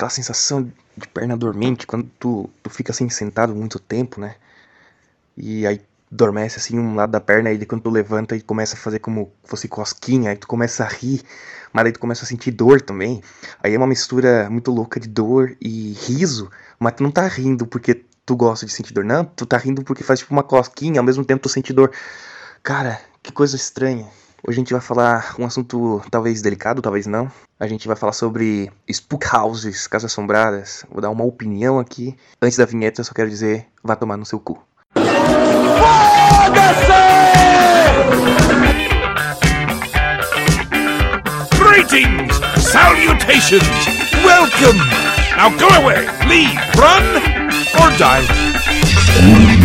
aquela sensação de perna dormente quando tu, tu fica assim sentado muito tempo, né? E aí dormece assim um lado da perna, e quando tu levanta e começa a fazer como fosse cosquinha, aí tu começa a rir, mas aí tu começa a sentir dor também. Aí é uma mistura muito louca de dor e riso, mas tu não tá rindo porque tu gosta de sentir dor, não, tu tá rindo porque faz tipo uma cosquinha, ao mesmo tempo tu sente dor. Cara, que coisa estranha. Hoje a gente vai falar um assunto talvez delicado, talvez não. A gente vai falar sobre spook houses, casas assombradas. Vou dar uma opinião aqui. Antes da vinheta, eu só quero dizer, vá tomar no seu cu. Greetings! Salutations! Welcome! Now go away! Leave! Run! Or die!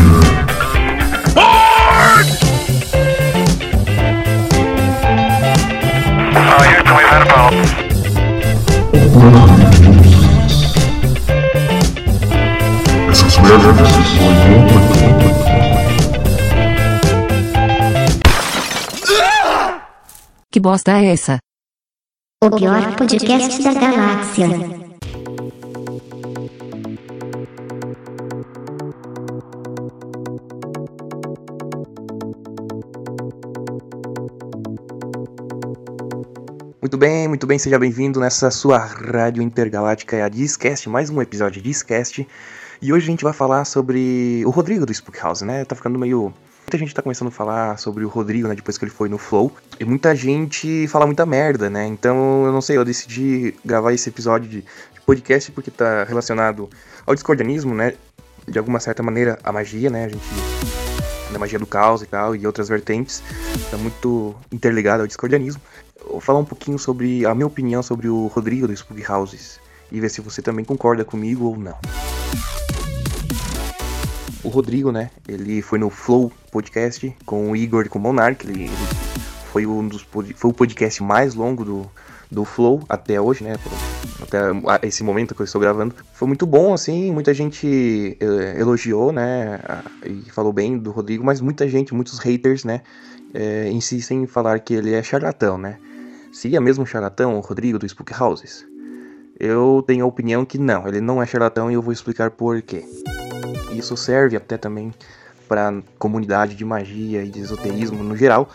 Que bosta é essa? O pior podcast da galáxia. Muito bem, muito bem, seja bem-vindo nessa sua rádio intergaláctica, a Discast, mais um episódio de Discast. E hoje a gente vai falar sobre o Rodrigo do Spook House, né? Tá ficando meio. Muita gente tá começando a falar sobre o Rodrigo, né? Depois que ele foi no Flow. E muita gente fala muita merda, né? Então eu não sei, eu decidi gravar esse episódio de, de podcast porque tá relacionado ao discordianismo, né? De alguma certa maneira, a magia, né? A gente da magia do caos e tal, e outras vertentes, tá muito interligado ao discordianismo. Falar um pouquinho sobre a minha opinião sobre o Rodrigo do Spook Houses e ver se você também concorda comigo ou não. O Rodrigo, né, ele foi no Flow Podcast com o Igor e com o Monark, ele, ele foi um dos foi o podcast mais longo do, do Flow até hoje, né, até esse momento que eu estou gravando. Foi muito bom, assim, muita gente eh, elogiou, né, e falou bem do Rodrigo, mas muita gente, muitos haters, né, eh, insistem em falar que ele é charlatão, né. Se é mesmo charlatão, o Rodrigo do Spook Houses? Eu tenho a opinião que não, ele não é charlatão e eu vou explicar por quê. Isso serve até também para comunidade de magia e de esoterismo no geral,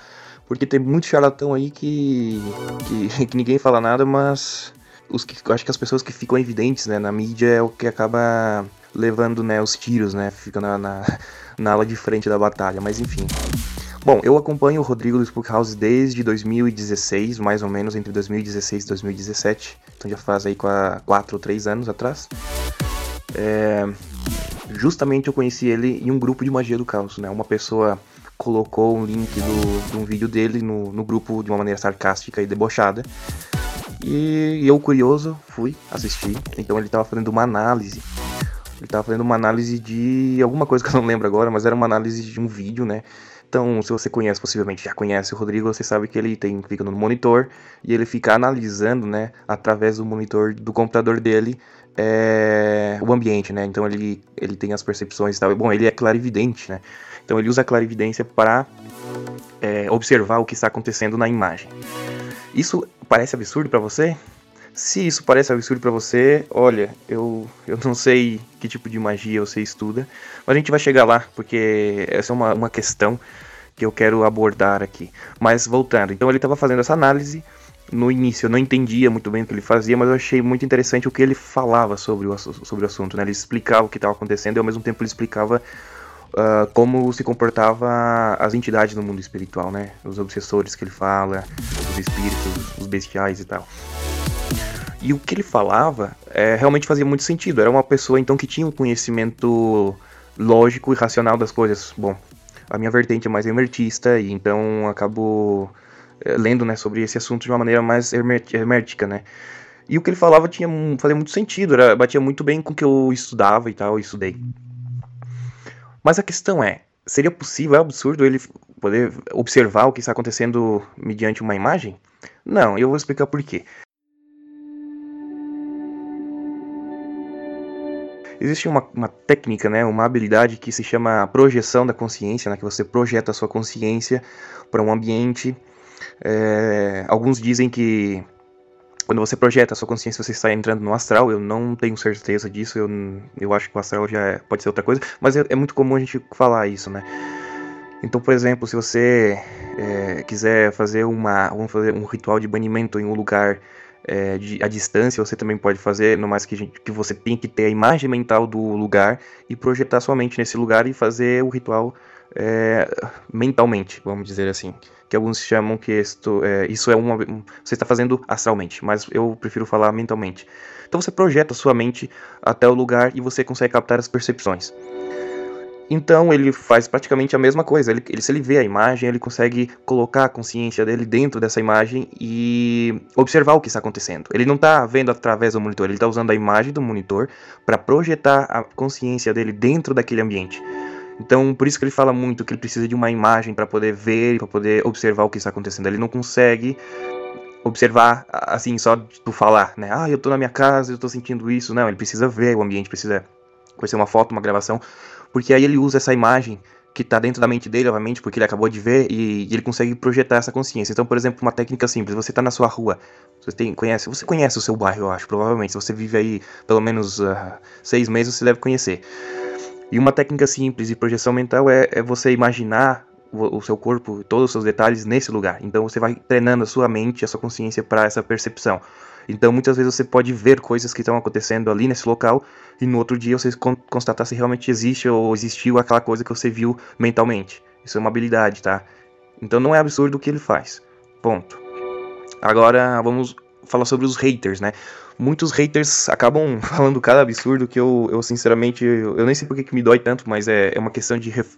porque tem muito charlatão aí que, que, que ninguém fala nada, mas os que, acho que as pessoas que ficam evidentes né, na mídia é o que acaba levando né, os tiros, né, fica na, na, na ala de frente da batalha, mas enfim. Bom, eu acompanho o Rodrigo do Spook House desde 2016, mais ou menos, entre 2016 e 2017. Então já faz aí 4 ou 3 anos atrás. É, justamente eu conheci ele em um grupo de magia do caos, né? Uma pessoa colocou um link do, de um vídeo dele no, no grupo de uma maneira sarcástica e debochada. E eu, curioso, fui assistir. Então ele tava fazendo uma análise. Ele tava fazendo uma análise de alguma coisa que eu não lembro agora, mas era uma análise de um vídeo, né? Então, se você conhece, possivelmente já conhece o Rodrigo, você sabe que ele tem, fica no monitor e ele fica analisando, né, através do monitor do computador dele, é, o ambiente, né? Então ele, ele tem as percepções e tal. Bom, ele é clarividente, né? Então ele usa a clarividência para é, observar o que está acontecendo na imagem. Isso parece absurdo para você? Se isso parece absurdo para você, olha, eu, eu não sei que tipo de magia você estuda, mas a gente vai chegar lá, porque essa é uma, uma questão que eu quero abordar aqui. Mas voltando, então ele estava fazendo essa análise. No início eu não entendia muito bem o que ele fazia, mas eu achei muito interessante o que ele falava sobre o, sobre o assunto. Né? Ele explicava o que estava acontecendo e ao mesmo tempo ele explicava ah, como se comportava as entidades no mundo espiritual, né? Os obsessores que ele fala, os espíritos, os bestiais e tal. E o que ele falava é, realmente fazia muito sentido. Era uma pessoa então que tinha um conhecimento lógico e racional das coisas. Bom, a minha vertente é mais hermetista e então acabo eh, lendo né, sobre esse assunto de uma maneira mais hermética, né? E o que ele falava tinha fazia muito sentido, era, batia muito bem com o que eu estudava e tal, eu estudei. Mas a questão é, seria possível, é absurdo ele poder observar o que está acontecendo mediante uma imagem? Não, eu vou explicar por quê. Existe uma, uma técnica, né, uma habilidade que se chama projeção da consciência, né, que você projeta a sua consciência para um ambiente. É, alguns dizem que quando você projeta a sua consciência, você está entrando no astral. Eu não tenho certeza disso. Eu, eu acho que o astral já é, pode ser outra coisa. Mas é, é, muito comum a gente falar isso, né? Então, por exemplo, se você é, quiser fazer uma, vamos fazer um ritual de banimento em um lugar é, de, à distância, você também pode fazer, no mais que, gente, que você tem que ter a imagem mental do lugar e projetar sua mente nesse lugar e fazer o ritual é, mentalmente, vamos dizer assim que alguns chamam que isto, é, isso é uma. Você está fazendo astralmente, mas eu prefiro falar mentalmente. Então você projeta sua mente até o lugar e você consegue captar as percepções. Então ele faz praticamente a mesma coisa. Ele, ele, se ele vê a imagem, ele consegue colocar a consciência dele dentro dessa imagem e observar o que está acontecendo. Ele não está vendo através do monitor, ele está usando a imagem do monitor para projetar a consciência dele dentro daquele ambiente. Então, por isso que ele fala muito que ele precisa de uma imagem para poder ver, para poder observar o que está acontecendo. Ele não consegue observar assim só do falar, né? Ah, eu tô na minha casa, eu tô sentindo isso. Não, ele precisa ver o ambiente, precisa conhecer uma foto, uma gravação, porque aí ele usa essa imagem que está dentro da mente dele, obviamente, porque ele acabou de ver e, ele consegue projetar essa consciência. Então, por exemplo, uma técnica simples: você está na sua rua, você tem, conhece, você conhece o seu bairro, eu acho, provavelmente. Se você vive aí pelo menos uh, seis meses, você deve conhecer. E uma técnica simples de projeção mental é, é você imaginar o, o, seu corpo, todos os seus detalhes nesse lugar. Então você vai treinando a sua mente, a sua consciência para essa percepção. Então muitas vezes você pode ver coisas que estão acontecendo ali nesse local e no outro dia você constatar se realmente existe ou existiu aquela coisa que você viu mentalmente. Isso é uma habilidade, tá? Então não é absurdo o que ele faz. Ponto. Agora vamos falar sobre os haters, né? muitos haters acabam falando cada absurdo que eu, eu sinceramente, eu, nem sei porque que me dói tanto, mas é, é uma questão de. Ref...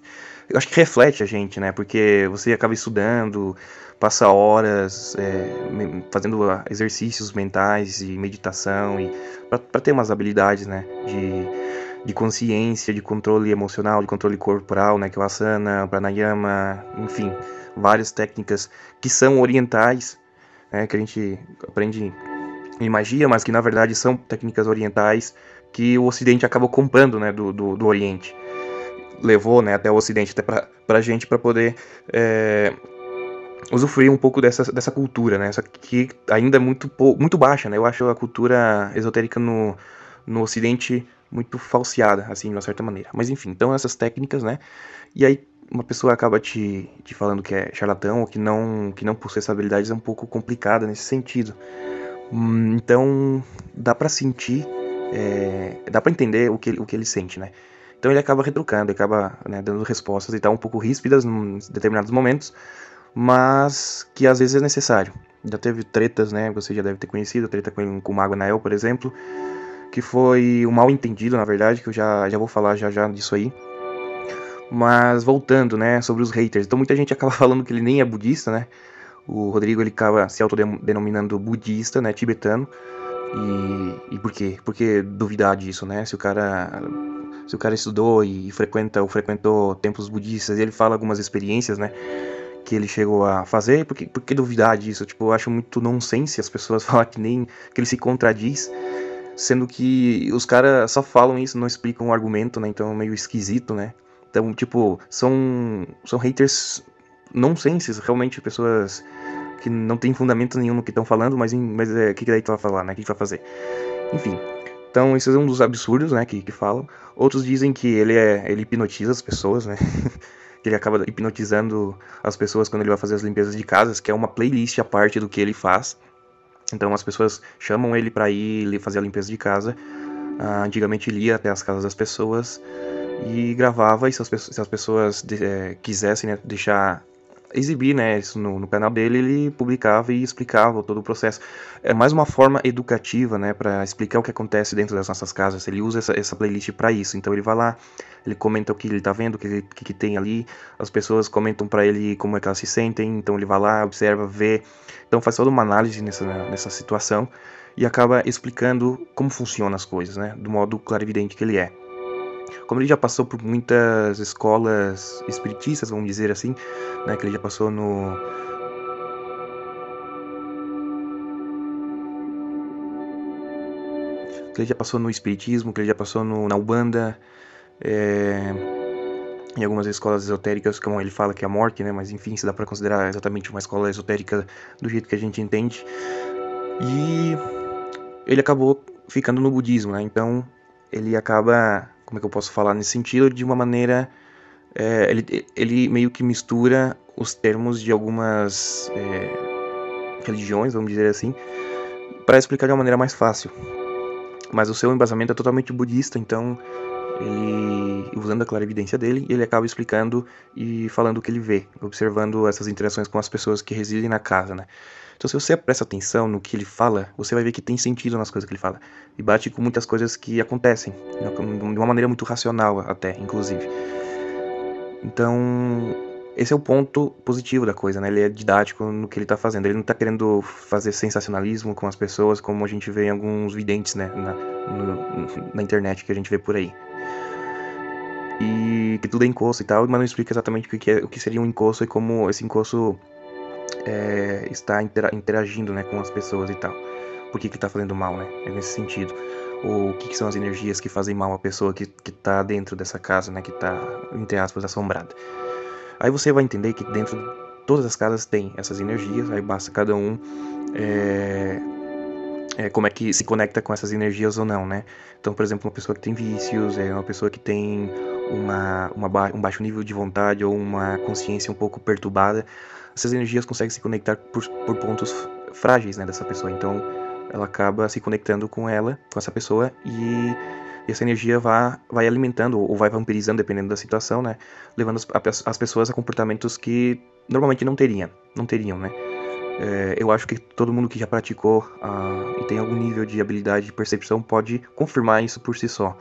Eu acho que reflete a gente, né? Porque você acaba estudando, passa horas é, fazendo exercícios mentais e meditação e para ter umas habilidades, né? De, de consciência, de controle emocional, de controle corporal, né? Que é o asana, pranayama, enfim, várias técnicas que são orientais, né? Que a gente aprende em magia, mas que na verdade são técnicas orientais que o Ocidente acabou comprando né, do, do, do Oriente. Levou né, até o Ocidente, até pra, pra gente, para poder é, usufruir um pouco dessa, dessa cultura, né? Só que ainda é muito, muito baixa, né? Eu acho a cultura esotérica no, no Ocidente muito falseada, assim, de uma certa maneira. Mas enfim, então essas técnicas, né? E aí uma pessoa acaba te, te falando que é charlatão ou que não, que não possui essa habilidade é um pouco complicada nesse sentido. Hum, então dá para sentir, é, dá para entender o que, o que ele sente, né? Então ele acaba retrucando, ele acaba né, dando respostas e tal um pouco ríspidas em determinados momentos, mas que às vezes é necessário. Já teve tretas, né? Você já deve ter conhecido, treta com, com o Mago Nael, por exemplo, que foi um mal entendido, na verdade, que eu já, já vou falar já já disso aí. Mas voltando, né, sobre os haters. Então muita gente acaba falando que ele nem é budista, né? O Rodrigo ele acaba se autodenominando budista, né, tibetano. E, e por quê? Por que duvidar disso, né? Se o cara se o cara estudou e frequenta ou frequentou templos budistas, ele fala algumas experiências, né, que ele chegou a fazer, por que, por que duvidar disso? Tipo, eu acho muito nonsense as pessoas falar que nem que ele se contradiz, sendo que os caras só falam isso, não explicam o argumento, né? Então é meio esquisito, né? Então, tipo, são são haters nonsenses, realmente pessoas que não tem fundamento nenhum no que estão falando, mas, mas é, o que, que daí tu vai falar, né? O que, que vai fazer? Enfim. Então, isso é um dos absurdos, né, que, que falam. Outros dizem que ele é ele hipnotiza as pessoas, né? que ele acaba hipnotizando as pessoas quando ele vai fazer as limpezas de casas, que é uma playlist à parte do que ele faz. Então, as pessoas chamam ele para ir fazer a limpeza de casa. Ah, antigamente ele ia até as casas das pessoas e gravava, e se as, se as pessoas de, é, quisessem né, deixar exibir né, isso no, no, canal dele, ele publicava e explicava todo o processo. É mais uma forma educativa né, para explicar o que acontece dentro das nossas casas. Ele usa essa, essa playlist para isso. Então ele vai lá, ele comenta o que ele está vendo, o que, que, que, tem ali. As pessoas comentam para ele como é que elas se sentem. Então ele vai lá, observa, vê. Então faz toda uma análise nessa, nessa situação e acaba explicando como funcionam as coisas, né, do modo clarividente que ele é como ele já passou por muitas escolas espiritistas, vamos dizer assim, né, que ele já passou no que ele já passou no espiritismo, que ele já passou no, na Ubanda, é, em algumas escolas esotéricas, como ele fala que é a morte, né, mas enfim, se dá para considerar exatamente uma escola esotérica do jeito que a gente entende. E ele acabou ficando no budismo, né? Então ele acaba, como é que eu posso falar nesse sentido, de uma maneira, é, ele, ele meio que mistura os termos de algumas é, religiões, vamos dizer assim, para explicar de uma maneira mais fácil. Mas o seu embasamento é totalmente budista, então ele usando a clarividência dele, ele acaba explicando e falando o que ele vê, observando essas interações com as pessoas que residem na casa, né? Então, se você presta atenção no que ele fala, você vai ver que tem sentido nas coisas que ele fala. E bate com muitas coisas que acontecem, né? de uma maneira muito racional, até, inclusive. Então, esse é o ponto positivo da coisa, né? Ele é didático no que ele tá fazendo. Ele não tá querendo fazer sensacionalismo com as pessoas, como a gente vê em alguns videntes, né? Na, no, na internet que a gente vê por aí. Que tudo é encosto e tal, mas não explica exatamente o que, é, o que seria um encosto e como esse encosto é, está interagindo né, com as pessoas e tal. Por que, que tá fazendo mal, né? É nesse sentido. Ou o que, que, são as energias que fazem mal à pessoa que, que tá dentro dessa casa, né? Que tá, entre aspas, assombrada. Aí você vai entender que dentro de todas as casas tem essas energias, aí basta cada um é, é, como é que se conecta com essas energias ou não, né? Então, por exemplo, uma pessoa que tem vícios, é uma pessoa que tem uma, uma ba um baixo nível de vontade ou uma consciência um pouco perturbada, essas energias conseguem se conectar por, por pontos frágeis né, dessa pessoa. Então ela acaba se conectando com ela, com essa pessoa, e essa energia vai, vai alimentando ou vai vampirizando, dependendo da situação, né? Levando as, as pessoas a comportamentos que normalmente não teriam, não teriam, né? É, eu acho que todo mundo que já praticou uh, e tem algum nível de habilidade de percepção pode confirmar isso por si só.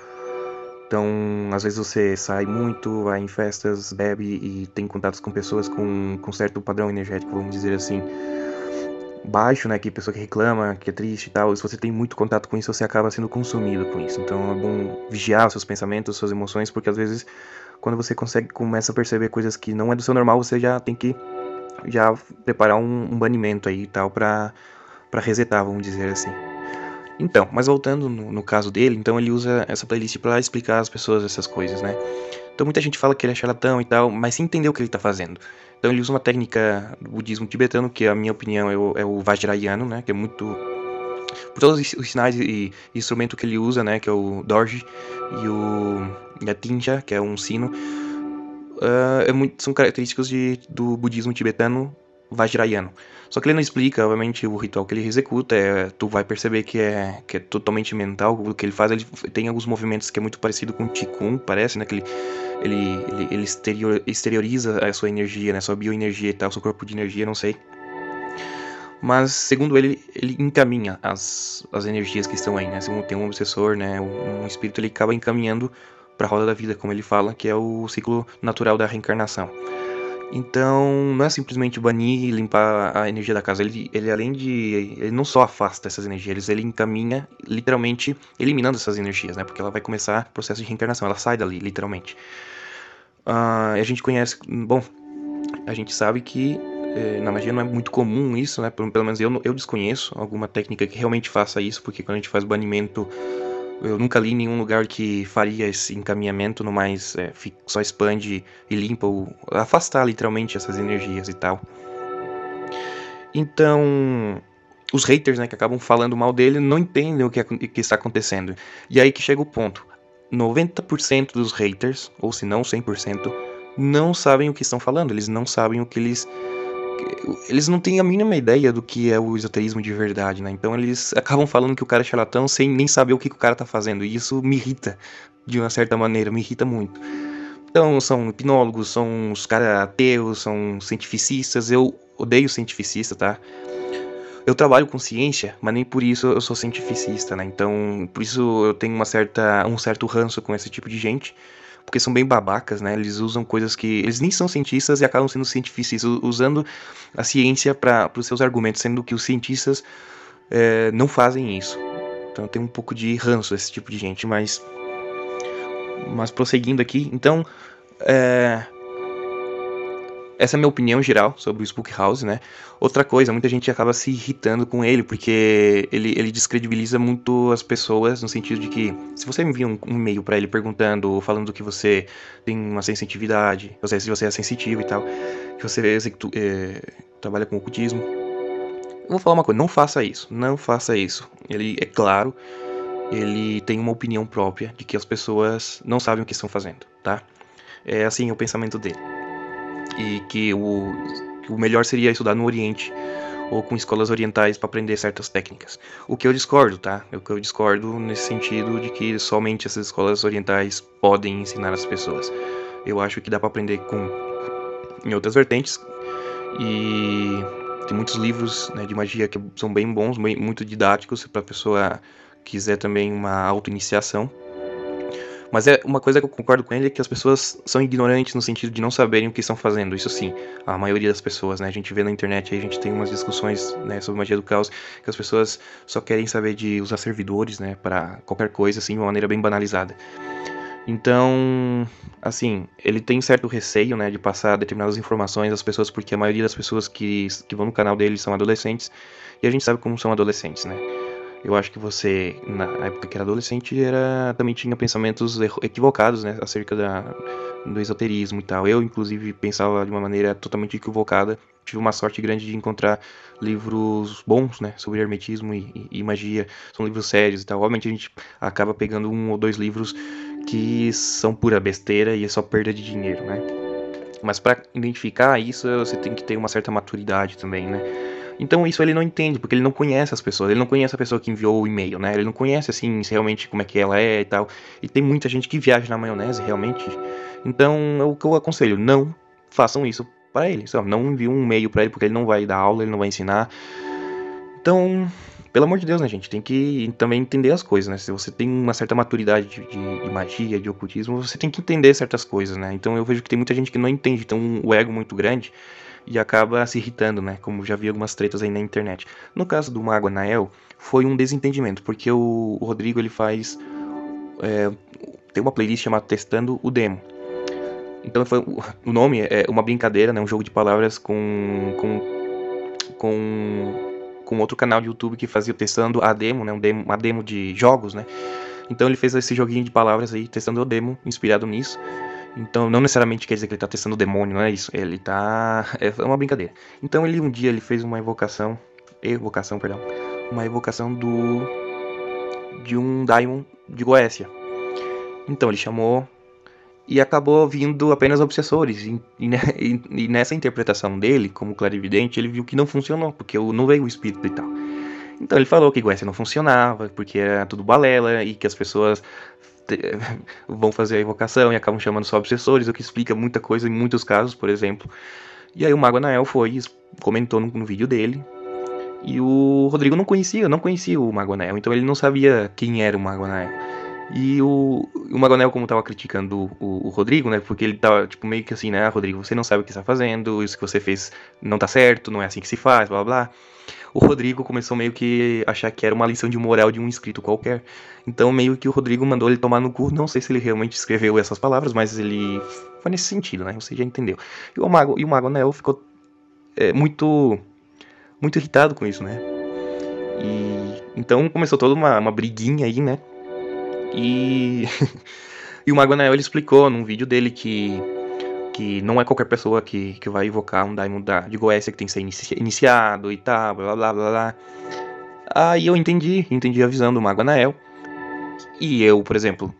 Então, às vezes você sai muito, vai em festas, bebe e tem contatos com pessoas com, com certo padrão energético, vamos dizer assim, baixo, né? Que pessoa que reclama, que é triste e tal. E se você tem muito contato com isso, você acaba sendo consumido com isso. Então é bom vigiar os seus pensamentos, suas emoções, porque às vezes quando você consegue começa a perceber coisas que não é do seu normal, você já tem que já preparar um, um banimento aí e tal para para resetar, vamos dizer assim. Então, mas voltando no, no caso dele, então ele usa essa playlist para explicar às pessoas essas coisas, né? Então muita gente fala que ele é charlatão e tal, mas sem entender o que ele está fazendo. Então ele usa uma técnica do budismo tibetano, que a minha opinião é o, é o Vajrayana, né? Que é muito por todos os sinais e, instrumento que ele usa, né, que é o dorje e o e a tinja, que é um sino, uh, é muito, são características de, do budismo tibetano Vajrayana. Só que ele não explica, obviamente, o ritual que ele executa. É, tu vai perceber que é, que é totalmente mental o que ele faz. Ele tem alguns movimentos que é muito parecido com o Qigong, parece, né? Que ele, ele, ele, ele exterior, exterioriza a sua energia, né? Sua bioenergia e tal, seu corpo de energia, não sei. Mas, segundo ele, ele encaminha as, as energias que estão aí, né? Se tem um obsessor, né? Um, um espírito, ele acaba encaminhando para a roda da vida, como ele fala, que é o ciclo natural da reencarnação. Então, não é simplesmente banir e limpar a energia da casa. Ele, ele além de. Ele não só afasta essas energias, ele encaminha, literalmente, eliminando essas energias, né? Porque ela vai começar o processo de reencarnação, ela sai dali, literalmente. Uh, a gente conhece. Bom, a gente sabe que eh, na magia não é muito comum isso, né? Pelo, pelo menos eu, eu desconheço alguma técnica que realmente faça isso, porque quando a gente faz banimento eu nunca li nenhum lugar que faria esse encaminhamento, no mais é, só expande e limpa, ou afastar literalmente essas energias e tal. Então, os haters né, que acabam falando mal dele não entendem o que, que está acontecendo. E aí que chega o ponto: 90% dos haters, ou se não 100%, não sabem o que estão falando, eles não sabem o que eles eles não têm a mínima ideia do que é o esoterismo de verdade, né? Então eles acabam falando que o cara é charlatão sem nem saber o que, que o cara tá fazendo. E isso me irrita, de uma certa maneira, me irrita muito. Então são hipnólogos, são os caras ateus, são cientificistas. Eu odeio cientificista, tá? Eu trabalho com ciência, mas nem por isso eu sou cientificista, né? Então, por isso eu tenho uma certa, um certo ranço com esse tipo de gente porque são bem babacas, né? Eles usam coisas que. Eles nem são cientistas e acabam sendo cientistas, usando a ciência para os seus argumentos, sendo que os cientistas é, não fazem isso. Então tem um pouco de ranço esse tipo de gente, mas. Mas prosseguindo aqui, então. É, essa é a minha opinião geral sobre o Spook House, né? Outra coisa, muita gente acaba se irritando com ele, porque ele, ele descredibiliza muito as pessoas, no sentido de que, se você envia um, um e-mail para ele perguntando, falando que você tem uma sensitividade, se você é sensitivo e tal, que você é, trabalha com ocultismo, vou falar uma coisa, não faça isso, não faça isso. Ele, é claro, ele tem uma opinião própria de que as pessoas não sabem o que estão fazendo, tá? É assim o pensamento dele. E que o, que o melhor seria estudar no Oriente ou com escolas orientais para aprender certas técnicas. O que eu discordo, tá? O que eu discordo nesse sentido de que somente essas escolas orientais podem ensinar as pessoas. Eu acho que dá para aprender com em outras vertentes e tem muitos livros né, de magia que são bem bons, bem, muito didáticos para a pessoa quiser também uma auto-iniciação. Mas é uma coisa que eu concordo com ele é que as pessoas são ignorantes no sentido de não saberem o que estão fazendo. Isso sim, a maioria das pessoas, né? A gente vê na internet aí, a gente tem umas discussões né, sobre magia do caos que as pessoas só querem saber de usar servidores, né, para qualquer coisa assim, de uma maneira bem banalizada. Então, assim, ele tem certo receio, né, de passar determinadas informações às pessoas, porque a maioria das pessoas que, que vão no canal dele são adolescentes, e a gente sabe como são adolescentes, né? Eu acho que você, na época que era adolescente, era, também tinha pensamentos equivocados, né, acerca da, do esoterismo e tal. Eu, inclusive, pensava de uma maneira totalmente equivocada. Tive uma sorte grande de encontrar livros bons, né, sobre hermetismo e, e, e magia. São livros sérios e tal. Obviamente a gente acaba pegando um ou dois livros que são pura besteira e é só perda de dinheiro, né? Mas para identificar isso, você tem que ter uma certa maturidade também, né? Então isso ele não entende, porque ele não conhece as pessoas, ele não conhece a pessoa que enviou o e-mail, né? Ele não conhece assim realmente como é que ela é e tal. E tem muita gente que viaja na maionese realmente. Então é o que eu aconselho, não façam isso para ele, sabe? Não envie um e-mail para ele porque ele não vai dar aula, ele não vai ensinar. Então, pelo amor de Deus, né, gente? Tem que também entender as coisas, né? Se você tem uma certa maturidade de, de, de, magia, de ocultismo, você tem que entender certas coisas, né? Então eu vejo que tem muita gente que não entende, tem um ego muito grande e acaba se irritando, né? Como já vi algumas tretas aí na internet. No caso do Mago Anael, foi um desentendimento, porque o, Rodrigo ele faz. É, tem uma playlist chamada Testando o Demo. Então foi, o nome é uma brincadeira, né? Um jogo de palavras com. com. com com outro canal de YouTube que fazia testando a demo, né, um demo, uma demo de jogos, né? Então ele fez esse joguinho de palavras aí, testando o demo, inspirado nisso. Então não necessariamente quer dizer que ele está testando o demônio, não é isso. Ele tá é uma brincadeira. Então ele um dia ele fez uma evocação, evocação, perdão, uma evocação do de um daimon de Goécia. Então ele chamou e acabou vindo apenas obsessores. E, e, e, nessa interpretação dele, como clarividente, ele viu que não funcionou, porque não veio o espírito e tal. Então ele falou que Goécia não funcionava, porque era tudo balela e que as pessoas vão fazer a invocação e acabam chamando só obsessores, o que explica muita coisa em muitos casos, por exemplo. E aí o Mago Anael foi comentou no, no vídeo dele. E o Rodrigo não conhecia, não conhecia o Mago Anael, então ele não sabia quem era o Mago Anael. E o, o Magonel, como tava criticando o, o, Rodrigo, né? Porque ele tava, tipo, meio que assim, né? Ah, Rodrigo, você não sabe o que está fazendo, isso que você fez não tá certo, não é assim que se faz, blá blá. O Rodrigo começou meio que achar que era uma lição de moral de um inscrito qualquer. Então, meio que o Rodrigo mandou ele tomar no cu. Não sei se ele realmente escreveu essas palavras, mas ele foi nesse sentido, né? Você já entendeu. E o Mago, e o Mago ficou é, muito, muito irritado com isso, né? E então começou toda uma, uma briguinha aí, né? E, e o Mago Anel ele explicou num vídeo dele que, que não é qualquer pessoa que, que vai invocar um Daimon da, de Goécia que tem que ser inici iniciado e tal, blá blá blá blá. Aí eu entendi, entendi a visão do Mago Anael. E eu, por exemplo,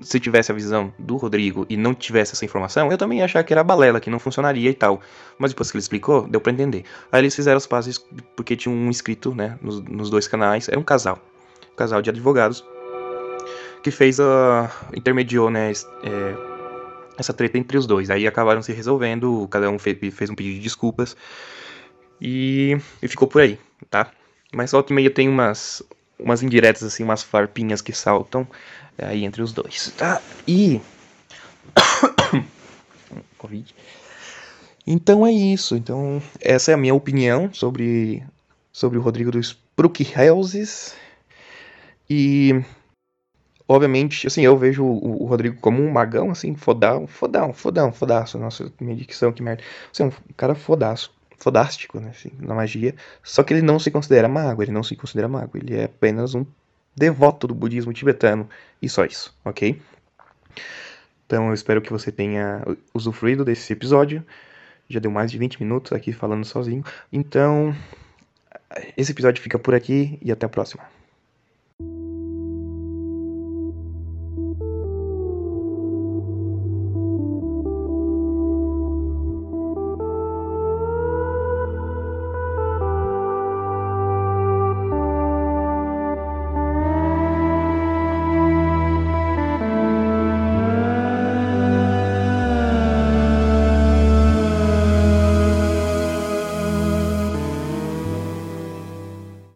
se tivesse a visão do Rodrigo e não tivesse essa informação, eu também ia achar que era balela, que não funcionaria e tal. Mas depois que ele explicou, deu pra entender. Aí eles fizeram as pazes porque tinha um inscrito, né, nos, nos dois canais. Era um casal. Um casal de advogados que fez a. intermediou, né? É, essa treta entre os dois. Aí acabaram se resolvendo, cada um fez, fez um pedido de desculpas. E, e ficou por aí, tá? Mas volta e meia tem umas, umas indiretas, assim, umas farpinhas que saltam aí entre os dois, tá? E. Covid. Então é isso. Então, essa é a minha opinião sobre, sobre o Rodrigo dos Houses. E obviamente, assim, eu vejo o, o, Rodrigo como um magão, assim, fodão, fodão, fodão, fodaço. Nossa, minha dicção, que merda. Assim, um cara fodaço, fodástico, né, assim, na magia. Só que ele não se considera mago, ele não se considera mago. Ele é apenas um devoto do budismo tibetano e só isso, ok? Então eu espero que você tenha usufruído desse episódio. Já deu mais de 20 minutos aqui falando sozinho. Então, esse episódio fica por aqui e até a próxima.